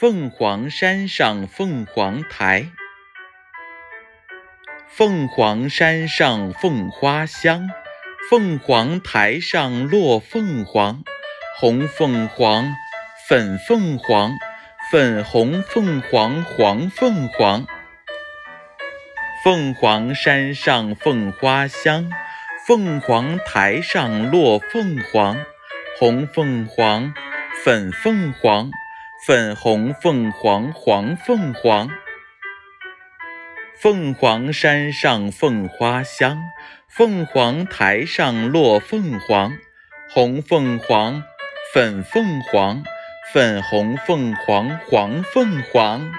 凤凰山上凤凰台，凤凰山上凤花香，凤凰台上落凤凰，红凤凰，粉凤凰，粉红凤凰，黄凤凰。凤凰山上凤花香，凤凰台上落凤凰，红凤凰，粉凤凰。粉红凤凰，黄凤凰，凤凰山上凤花香，凤凰台上落凤凰，红凤凰，粉凤凰，粉红凤凰，黄凤凰。